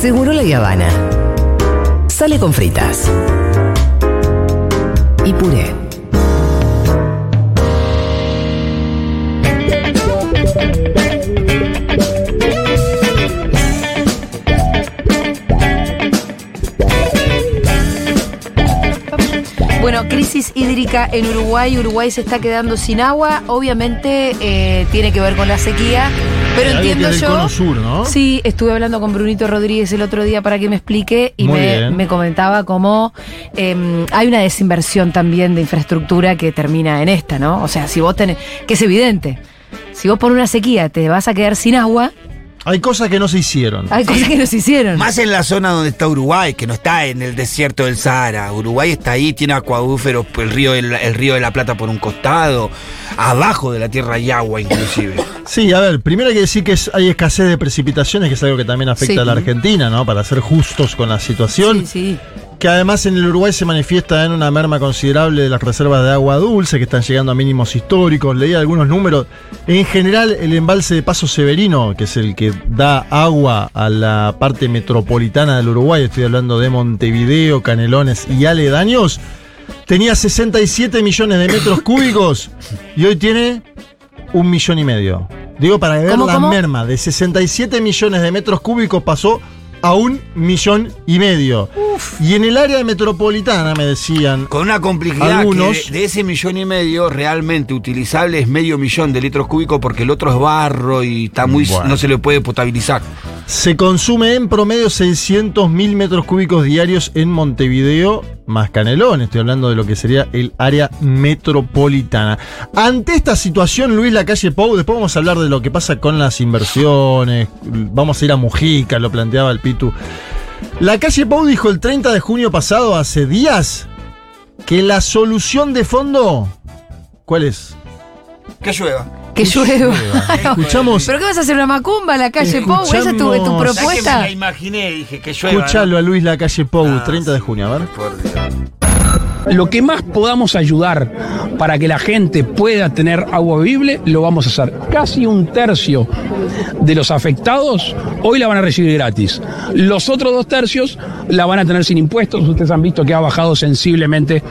Seguro la Habana. Sale con fritas. Y puré. Bueno, crisis hídrica en Uruguay. Uruguay se está quedando sin agua. Obviamente eh, tiene que ver con la sequía. Pero Algo entiendo del yo. cono sur, ¿no? Sí, estuve hablando con Brunito Rodríguez el otro día para que me explique y me, me comentaba cómo em, hay una desinversión también de infraestructura que termina en esta, ¿no? O sea, si vos tenés, que es evidente, si vos por una sequía te vas a quedar sin agua, Hay cosas que no se hicieron. hay cosas que no se hicieron. Más en la zona donde está Uruguay, que no está en el desierto del Sahara. Uruguay está ahí, tiene acuadúferos, el río, el, el río de la Plata por un costado, abajo de la tierra hay agua inclusive. Sí, a ver, primero hay que decir que es- hay escasez de precipitaciones, que es algo que también afecta Sí. a la Argentina, ¿no? Para ser justos con la situación. Sí, sí. Que además en el Uruguay se manifiesta en una merma considerable de las reservas de agua dulce, que están llegando a mínimos históricos. Leí algunos números. En general, el embalse de Paso Severino, que es el que da agua a la parte metropolitana del Uruguay, estoy hablando de Montevideo, Canelones y aledaños, tenía 67 millones de metros cúbicos y hoy tiene un millón y medio. Digo, para ver ¿Cómo, la cómo? merma, de 67 millones de metros cúbicos pasó a un millón y medio. Y en el área metropolitana, me decían, Con una complejidad Algunos- que de, de ese millón y medio realmente utilizable es medio millón de litros cúbicos porque el otro es barro y está muy Bueno. no se le puede potabilizar. se consume en promedio 600 mil metros cúbicos diarios en Montevideo, más Canelón. Estoy hablando de lo que sería el área metropolitana. Ante esta situación, Luis Lacalle Pou, después vamos a hablar de lo que pasa con las inversiones. Vamos a ir a Mujica, lo planteaba el Pitu. La calle Pou dijo el 30 de junio pasado, hace días, que la solución de fondo. ¿Cuál es? Que llueva. Que llueva. Escuchamos. ¿Pero qué vas a hacer una macumba en la calle Pou? ¿Esa es tu, tu ¿Sabes que me propuesta? la imaginé? Dije que llueva. Escuchalo a Luis Lacalle Pou, Ah, 30 de sí. junio, a ver. Por Dios. Lo que más podamos ayudar para que la gente pueda tener agua vivible, lo vamos a hacer. Casi un tercio de los afectados hoy la van a recibir gratis. Los otros dos tercios la van a tener sin impuestos. Ustedes han visto que ha bajado sensiblemente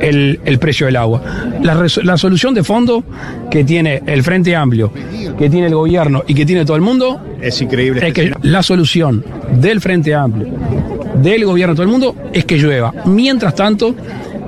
el, el precio del agua. La, la solución de fondo que tiene el Frente Amplio, que tiene el gobierno y que tiene todo el mundo, Es increíble. es que la solución del Frente Amplio, del gobierno, todo el mundo, es que llueva. Mientras tanto,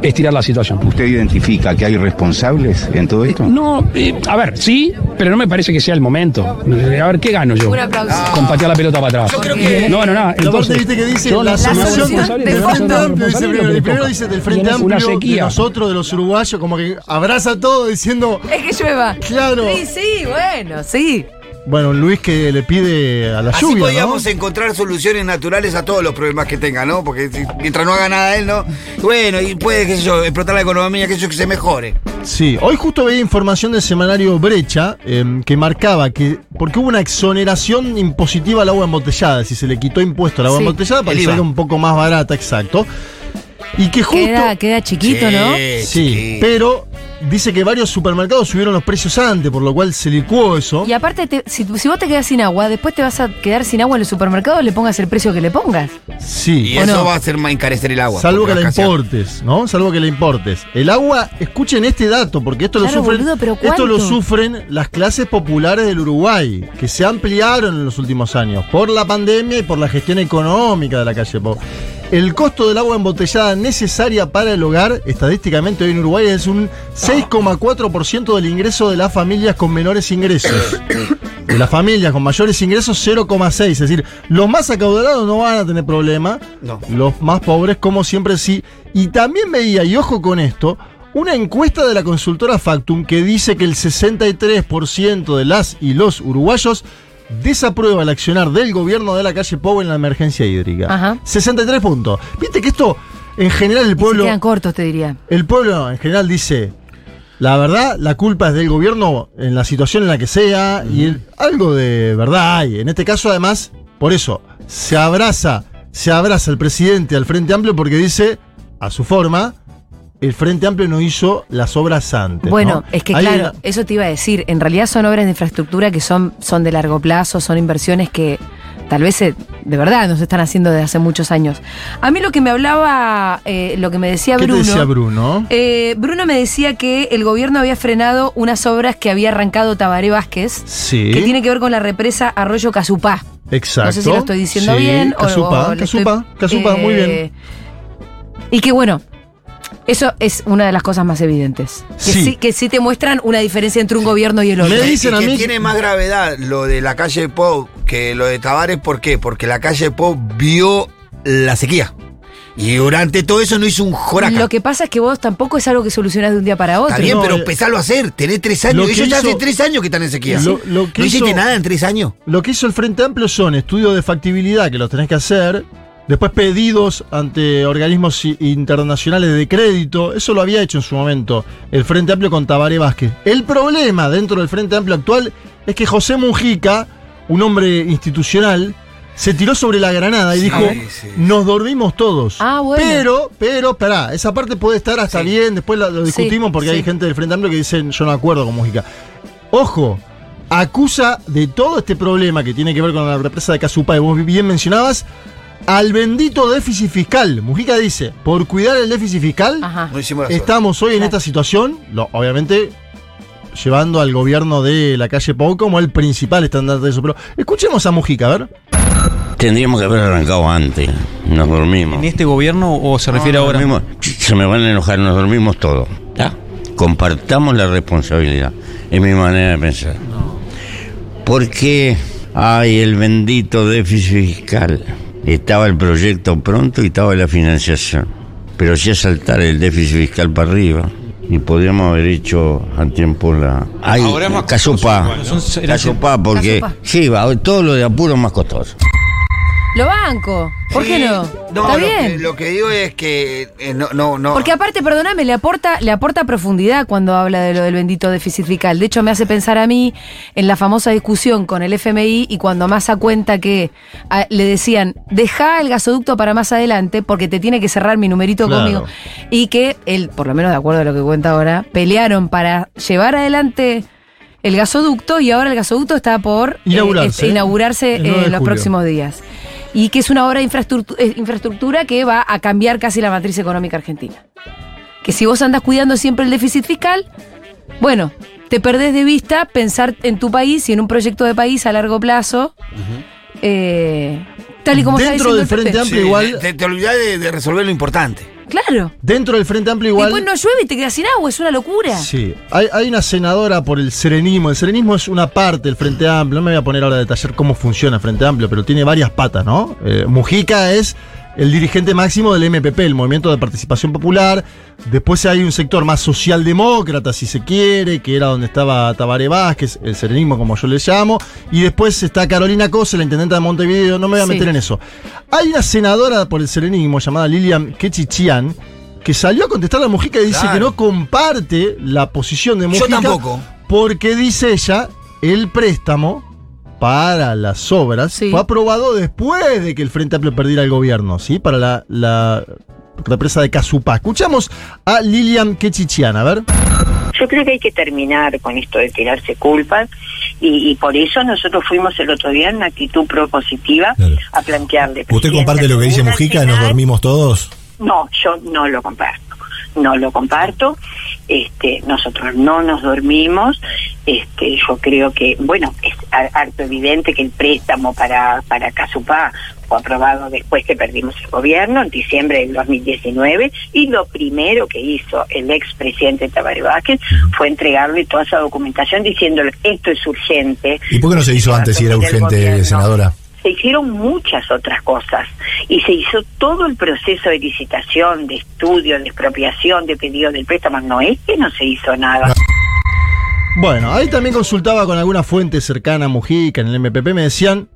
estirar la situación. ¿Usted identifica que hay responsables en todo esto? No, eh, a ver, sí, pero no me parece que sea el momento. A ver, ¿qué gano yo? Un aplauso. Con patear la pelota para atrás. Yo creo que- No, no, nada. La parte, Entonces, viste que dice la, solución, del Frente. Amplio. Dice primero, el primero dice del Frente Amplio, de sequía. nosotros, de los uruguayos, como que abraza todo diciendo. Es que llueva. Claro. Sí, sí, bueno, sí. Bueno, Luis que le pide a la Así lluvia. podíamos ¿no? encontrar soluciones naturales a todos los problemas que tenga, ¿no? Porque si- mientras no haga nada él, ¿no? Bueno, y puede, qué sé yo, explotar la economía, qué sé yo, que se mejore. Sí, hoy justo veía información del semanario Brecha em, que marcaba que. Porque hubo una exoneración impositiva al agua embotellada, si se le quitó impuesto al agua Sí, embotellada para que salga un poco más barata, exacto. Y que justo. Queda, queda chiquito, Sí, ¿no? Sí, chiquito. pero dice que varios supermercados subieron los precios antes, por lo cual se licuó eso. Y aparte, te- si, si vos te quedas sin agua, después te vas a quedar sin agua en el supermercado, le pongas el precio que le pongas. Sí. Y ¿O eso no? va a hacer más encarecer el agua. Salvo que la importes, ¿no? Salvo que la importes. El agua, escuchen este dato, porque esto Claro, lo sufren. boludo, pero esto lo sufren las clases populares del Uruguay, que se ampliaron en los últimos años por la pandemia y por la gestión económica de la calle. El costo del agua embotellada necesaria para el hogar, estadísticamente hoy en Uruguay, es un 6,4% del ingreso de las familias con menores ingresos. De las familias con mayores ingresos, 0,6. Es decir, los más acaudalados no van a tener problema. No. Los más pobres, como siempre, sí. Y también veía, y ojo con esto, una encuesta de la consultora Factum que dice que el 63% de las y los uruguayos desaprueba el accionar del gobierno de la calle Pou en la emergencia hídrica. Ajá. 63 puntos. Viste que esto, en general, el Y se pueblo. quedan cortos, te diría. El pueblo en general dice, la verdad, la culpa es del gobierno en la situación en la que sea, y el- algo de verdad hay. En este caso, además, por eso, se abraza, se abraza el presidente al Frente Amplio porque dice, a su forma, el Frente Amplio no hizo las obras antes. Bueno, ¿no? es que Hay claro, una- eso te iba a decir. En realidad son obras de infraestructura que son, son de largo plazo, son inversiones que tal vez se, de verdad nos están haciendo desde hace muchos años. A mí lo que me hablaba, eh, lo que me decía ¿Qué Bruno. te decía Bruno? eh, Bruno me decía que el gobierno había frenado unas obras que había arrancado Tabaré Vázquez, Sí. que tiene que ver con la represa Arroyo Casupá. Exacto. No sé si lo estoy diciendo Sí, bien o- Casupá, o le Casupá, estoy- Casupá, muy bien. eh, Y que bueno, eso es una de las cosas más evidentes. Que Sí. sí, que sí te muestran una diferencia entre un gobierno y el otro. Me Y dicen a mí- tiene más gravedad lo de la calle Pau que lo de Tavares, ¿por qué? Porque la calle Pau vio la sequía. Y durante todo eso no hizo un joraca. Lo que pasa es que vos tampoco es algo que solucionás de un día para otro. Está bien, No, pero empezalo a hacer. Tenés tres años. Ellos ya hace tres años que están en sequía. Lo- lo que no hiciste hizo- nada en tres años. Lo que hizo el Frente Amplio son estudios de factibilidad que los tenés que hacer, después pedidos ante organismos internacionales de crédito, eso lo había hecho en su momento el Frente Amplio con Tabaré Vázquez. El problema dentro del Frente Amplio actual es que José Mujica, un hombre institucional, se tiró sobre la granada y dijo, sí, nos dormimos todos. Ah, bueno. Pero, pero, pará, esa parte puede estar hasta bien, después lo, lo Sí, discutimos porque sí. hay gente del Frente Amplio que dicen, yo no acuerdo con Mujica. Ojo, acusa de todo este problema que tiene que ver con la represa de Casupá, y vos bien mencionabas, al bendito déficit fiscal. Mujica dice, por cuidar el déficit fiscal, Ajá. No hicimos las estamos hoy en esta situación, lo- obviamente llevando al gobierno de la calle Pau como el principal estandarte de eso. Pero escuchemos a Mujica, a ver. Tendríamos que haber arrancado antes. Nos dormimos. ¿En este gobierno o se refiere ahora? dormimos. Se me van a enojar, nos dormimos todos. ¿tá? Compartamos la responsabilidad. Es mi manera de pensar. Porque hay el bendito déficit fiscal. Estaba el proyecto pronto y estaba la financiación. Pero hacía saltar el déficit fiscal para arriba. Y podríamos haber hecho a tiempo la. Hay Ahora es más costoso. Casupá, porque. Casupá. Sí, va, todo lo de apuro es más costoso. Lo banco. ¿Por qué no? No, Está lo bien. Que, lo que digo es que eh, no, no, no. Porque aparte, perdóname, le aporta, le aporta profundidad cuando habla de lo del bendito déficit fiscal. De hecho, me hace pensar a mí en la famosa discusión con el FMI y cuando Massa cuenta que a- le decían, deja el gasoducto para más adelante porque te tiene que cerrar mi numerito Claro. conmigo. Y que él, por lo menos de acuerdo a lo que cuenta ahora, pelearon para llevar adelante el gasoducto y ahora el gasoducto está por eh, Inaugurarse. este, inaugurarse El 9 en de los julio. próximos días. Y que es una obra de infraestructu- eh, infraestructura que va a cambiar casi la matriz económica argentina. Que si vos andas cuidando siempre el déficit fiscal, bueno, te perdés de vista pensar en tu país y en un proyecto de país a largo plazo, eh, tal y como Dentro del. Frente Sí, Amplio igual- Te, te olvidás de, de resolver lo importante. Claro. Dentro del Frente Amplio igual. Después no llueve y te quedas sin agua, es una locura. Sí, hay, hay una senadora por el serenismo. El serenismo es una parte del Frente Amplio. No me voy a poner ahora a detallar cómo funciona el Frente Amplio, pero tiene varias patas, ¿no? Eh, Mujica es el dirigente máximo del MPP, el Movimiento de Participación Popular. Después hay un sector más socialdemócrata, si se quiere, que era donde estaba Tabaré Vázquez, el serenismo como yo le llamo. Y después está Carolina Cosa, la intendenta de Montevideo. No me voy a Sí. meter en eso. Hay una senadora por el serenismo llamada Lilian Kechichian que salió a contestar a Mujica y dice Claro. que no comparte la posición de Yo Mujica. tampoco. Porque dice ella, el préstamo para las obras Sí. fue aprobado después de que el Frente Amplio perdiera el gobierno, ¿sí? Para la, la represa de Casupá. Escuchamos a Lilian Kechichian, a ver. Yo creo que hay que terminar con esto de tirarse culpas y, y por eso nosotros fuimos el otro día en una actitud propositiva Claro. a plantearle. ¿Usted comparte lo que dice Mujica? ¿Nos dormimos todos? No, yo no lo comparto. No lo comparto. Este, nosotros no nos dormimos. Este, yo creo que, bueno, es ha- harto evidente que el préstamo para para Casupá fue aprobado después que perdimos el gobierno en diciembre del 2019 y lo primero que hizo el expresidente Tabaré Vázquez fue entregarle toda esa documentación diciéndole esto es urgente. ¿Y por qué no se hizo antes si era urgente, senadora? Se hicieron muchas otras cosas y se hizo todo el proceso de licitación, de estudio, de expropiación, de pedido del préstamo. No es que no se hizo nada. Bueno, ahí también consultaba con alguna fuente cercana a Mujica en el MPP, me decían,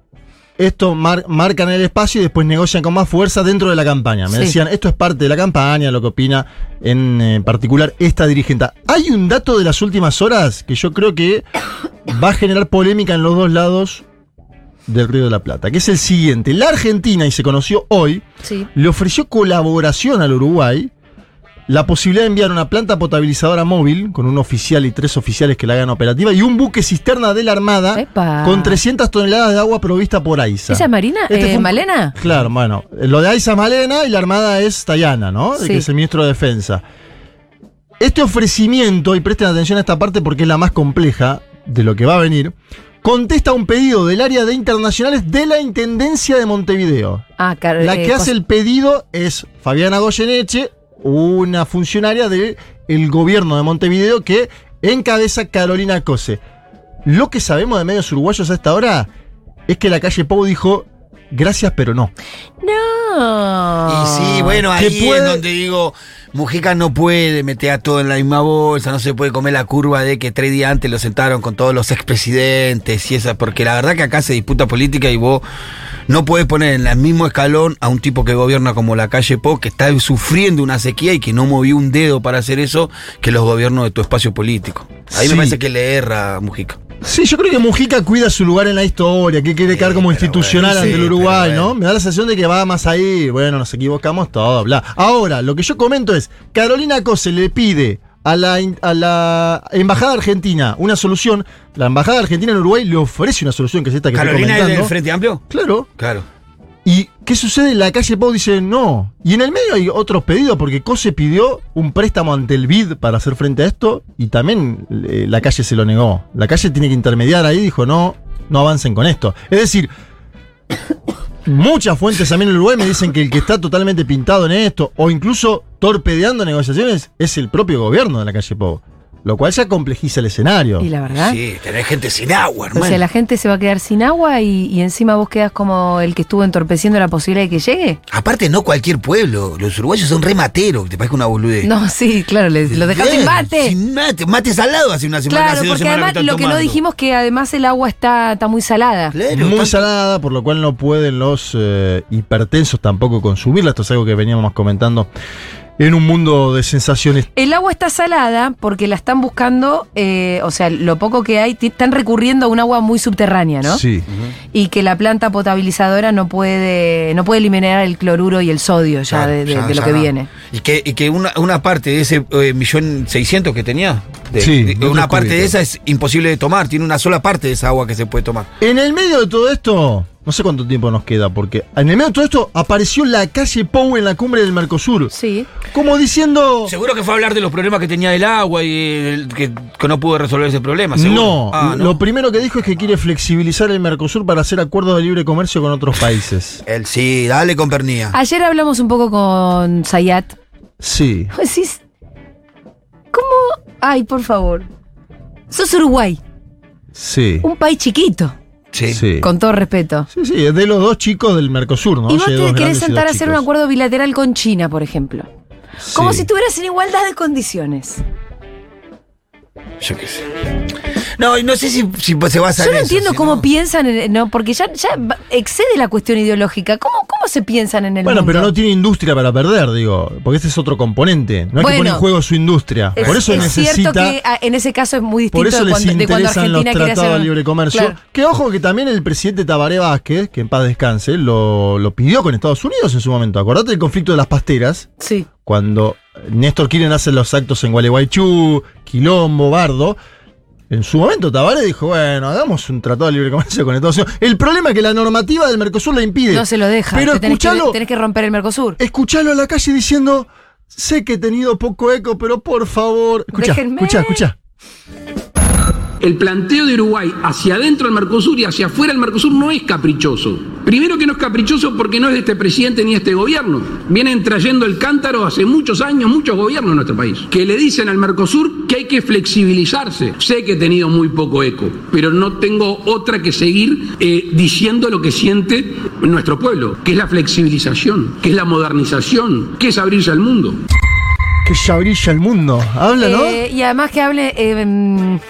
esto mar- marcan el espacio y después negocian con más fuerza dentro de la campaña. Me Sí. decían, esto es parte de la campaña, lo que opina en eh, particular esta dirigente. Hay un dato de las últimas horas que yo creo que va a generar polémica en los dos lados del Río de la Plata, que es el siguiente. La Argentina, y se conoció hoy, Sí. le ofreció colaboración al Uruguay la posibilidad de enviar una planta potabilizadora móvil con un oficial y tres oficiales que la hagan operativa y un buque cisterna de la Armada Epa. con 300 toneladas de agua provista por AISA. ¿Esa es Marina? Este Eh, un- ¿Malena? Claro, bueno, lo de AISA es Malena y la Armada es Tayana, ¿no? Sí. Que es el ministro de Defensa. Este ofrecimiento, y presten atención a esta parte porque es la más compleja de lo que va a venir, contesta un pedido del área de internacionales de la Intendencia de Montevideo. Ah, car- La eh, que hace cos- el pedido es Fabiana Goyeneche, una funcionaria del el gobierno de Montevideo que encabeza Carolina Cose. Lo que sabemos de medios uruguayos a esta hora es que la calle Pou dijo gracias pero no. No. Y sí, bueno, Que ahí puede- es donde digo, Mujica no puede meter a todo en la misma bolsa, no se puede comer la curva de que tres días antes lo sentaron con todos los expresidentes y esa, porque la verdad que acá se disputa política y vos no puedes poner en el mismo escalón a un tipo que gobierna como la calle Po, que está sufriendo una sequía y que no movió un dedo para hacer eso, que los gobiernos de tu espacio político. Ahí Sí. me parece que le erra a Mujica. Sí, yo creo que Mujica cuida su lugar en la historia, que quiere quedar como institucional bueno, ante sí, el Uruguay, ¿no? bueno. Me da la sensación de que va más ahí, bueno, nos equivocamos, todo, bla. Ahora, lo que yo comento es, Carolina Cose le pide a la, a la Embajada Argentina una solución, la Embajada Argentina en Uruguay le ofrece una solución, que es esta que ¿Carolina estoy es del comentando. Frente Amplio? Claro. Claro. ¿Y qué sucede? La calle Pau dice no. Y en el medio hay otros pedidos, porque Cose pidió un préstamo ante el BID para hacer frente a esto, y también eh, la calle se lo negó. La calle tiene que intermediar ahí, dijo no, no avancen con esto. Es decir, muchas fuentes también en Uruguay me dicen que el que está totalmente pintado en esto, o incluso torpedeando negociaciones, es el propio gobierno de la calle Pau. Lo cual ya complejiza el escenario. Y la verdad. Sí, tenés gente sin agua, O hermano. sea, la gente se va a quedar sin agua y, y encima vos quedas como el que estuvo entorpeciendo la posibilidad de que llegue. Aparte, no cualquier pueblo. Los uruguayos son re materos, que te parece una boludez. No, sí, claro, les- lo dejaste sin mate. Sin mate. Mates al lado hace una semana, Claro, hace dos porque semanas además que lo que no dijimos que además el agua está, está muy salada. Claro, muy tanto- salada, por lo cual no pueden los eh, hipertensos tampoco consumirla. Esto es algo que veníamos comentando en un mundo de sensaciones. El agua está salada porque la están buscando, eh, o sea, lo poco que hay, están recurriendo a un agua muy subterránea, ¿no? Sí. Y que la planta potabilizadora no puede, no puede eliminar el cloruro y el sodio ya de, de- ya- de lo ya que no. viene. Y que, y que una, una parte de ese eh, millón seiscientos que tenía, de- Sí, de- metros una parte de esa es imposible de tomar. Tiene una sola parte de esa agua que se puede tomar. En el medio de todo esto, no sé cuánto tiempo nos queda, porque en el medio de todo esto apareció la calle Pou en la cumbre del Mercosur. Sí. Como diciendo. Seguro que fue a hablar de los problemas que tenía el agua y el- que, que no pudo resolver ese problema. seguro. No, Ah, lo primero que dijo es que quiere flexibilizar el Mercosur para hacer acuerdos de libre comercio con otros países. Él sí, dale con pernía. Ayer hablamos un poco con Sayat. Sí. Decís, ¿Cómo? Ay, por favor. Sos Uruguay, Sí. un país chiquito, Sí. Sí. con todo respeto. Sí, sí, es de los dos chicos del Mercosur, ¿no? y vos te querés sentar a hacer un acuerdo bilateral con China, por ejemplo. Como si estuvieras en igualdad de condiciones. Yo qué sé. No, y no sé si, si se basa Yo en no eso, entiendo si cómo no- piensan, en- no, porque ya, ya va- excede la cuestión ideológica. ¿Cómo, cómo se piensan en el Bueno, mundo? pero no tiene industria para perder, digo, porque ese es otro componente. No hay que poner en juego su industria. Es- por eso es necesita. cierto que ah, en ese caso es muy distinto Por eso de, les cuando, de cuando interesan los Argentina quiere tratados hacer de libre comercio. Claro. Que ojo que también el presidente Tabaré Vázquez, que en paz descanse, lo, lo pidió con Estados Unidos en su momento. Acordate del conflicto de las pasteras, Sí. cuando Néstor Kirchner hace los actos en Gualeguaychú, Quilombo, Bardo. En su momento Tabaré dijo, bueno, hagamos un tratado de libre comercio con Estados Unidos. El problema es que la normativa del Mercosur la impide. No se lo deja. Pero te tenés, que, escuchalo, tenés que romper el Mercosur. escuchalo a la calle diciendo, sé que he tenido poco eco, pero por favor. Escucha, escucha, escucha. El planteo de Uruguay hacia adentro del Mercosur y hacia afuera del Mercosur no es caprichoso. Primero que no es caprichoso porque no es de este presidente ni de este gobierno. Vienen trayendo el cántaro hace muchos años, muchos gobiernos en nuestro país, que le dicen al Mercosur que hay que flexibilizarse. Sé que he tenido muy poco eco, pero no tengo otra que seguir eh, diciendo lo que siente nuestro pueblo, que es la flexibilización, que es la modernización, que es abrirse al mundo. Que ya brilla el mundo. Habla, ¿no? Eh, y además que hable eh, en,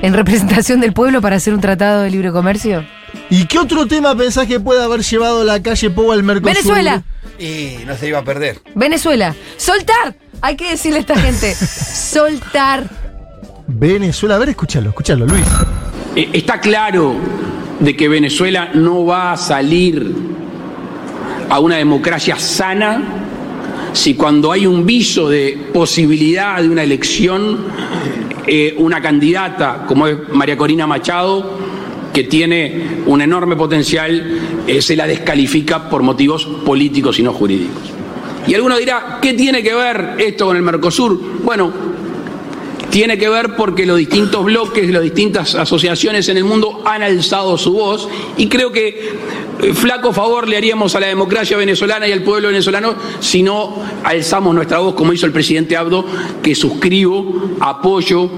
en representación del pueblo para hacer un tratado de libre comercio. ¿Y qué otro tema pensás que puede haber llevado la calle Pou al Mercosur? Venezuela. Y no se iba a perder. Venezuela. Soltar. Hay que decirle a esta gente. Soltar. Venezuela, a ver, escúchalo, escúchalo, Luis. Eh, Está claro de que Venezuela no va a salir a una democracia sana si cuando hay un viso de posibilidad de una elección, eh, una candidata como es María Corina Machado, que tiene un enorme potencial, eh, se la descalifica por motivos políticos y no jurídicos. Y alguno dirá, ¿qué tiene que ver esto con el Mercosur? Bueno, tiene que ver porque los distintos bloques, las distintas asociaciones en el mundo han alzado su voz y creo que flaco favor le haríamos a la democracia venezolana y al pueblo venezolano si no alzamos nuestra voz como hizo el presidente Abdo, que suscribo, apoyo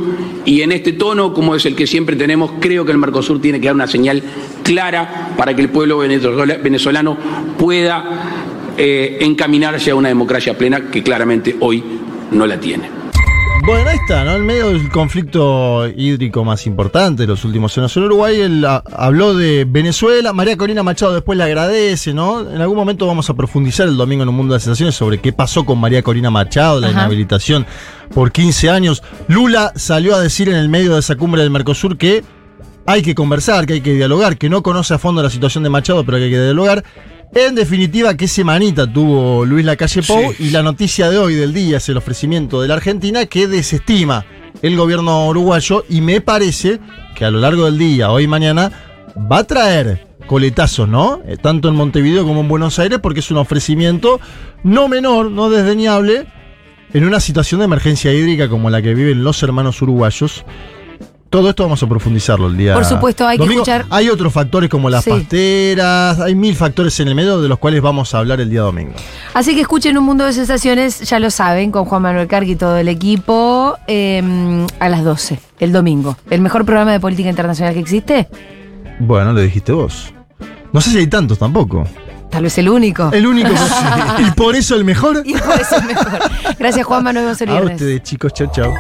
y en este tono, como es el que siempre tenemos, creo que el Mercosur tiene que dar una señal clara para que el pueblo venezola- venezolano pueda eh, encaminarse a una democracia plena que claramente hoy no la tiene. Bueno, ahí está, ¿no? En medio del conflicto hídrico más importante de los últimos años en Uruguay, él ah, habló de Venezuela. María Corina Machado después le agradece, ¿no? En algún momento vamos a profundizar el domingo en un mundo de sensaciones sobre qué pasó con María Corina Machado, la Ajá. inhabilitación por 15 años. Lula salió a decir en el medio de esa cumbre del Mercosur que hay que conversar, que hay que dialogar, que no conoce a fondo la situación de Machado, pero que hay que dialogar. En definitiva, qué semanita tuvo Luis Lacalle Pou y la noticia de hoy del día es el ofrecimiento de la Argentina que desestima el gobierno uruguayo y me parece que a lo largo del día, hoy y mañana, va a traer coletazos, ¿no? Eh, tanto en Montevideo como en Buenos Aires, porque es un ofrecimiento no menor, no desdeñable, en una situación de emergencia hídrica como la que viven los hermanos uruguayos. Todo esto vamos a profundizarlo el día. Por supuesto, hay que domingo. escuchar- Hay otros factores como las Sí. pasteras, hay mil factores en el medio de los cuales vamos a hablar el día domingo. Así que escuchen Un Mundo de Sensaciones, ya lo saben, con Juan Manuel Cargui y todo el equipo, eh, a las 12, el domingo. ¿El mejor programa de política internacional que existe? Bueno, lo dijiste vos. No sé si hay tantos tampoco. Tal vez el único. El único. y por eso el mejor. Y por eso es mejor. Gracias, Juan Manuel, nos vemos el A viernes. ustedes, chicos. Chau, chau.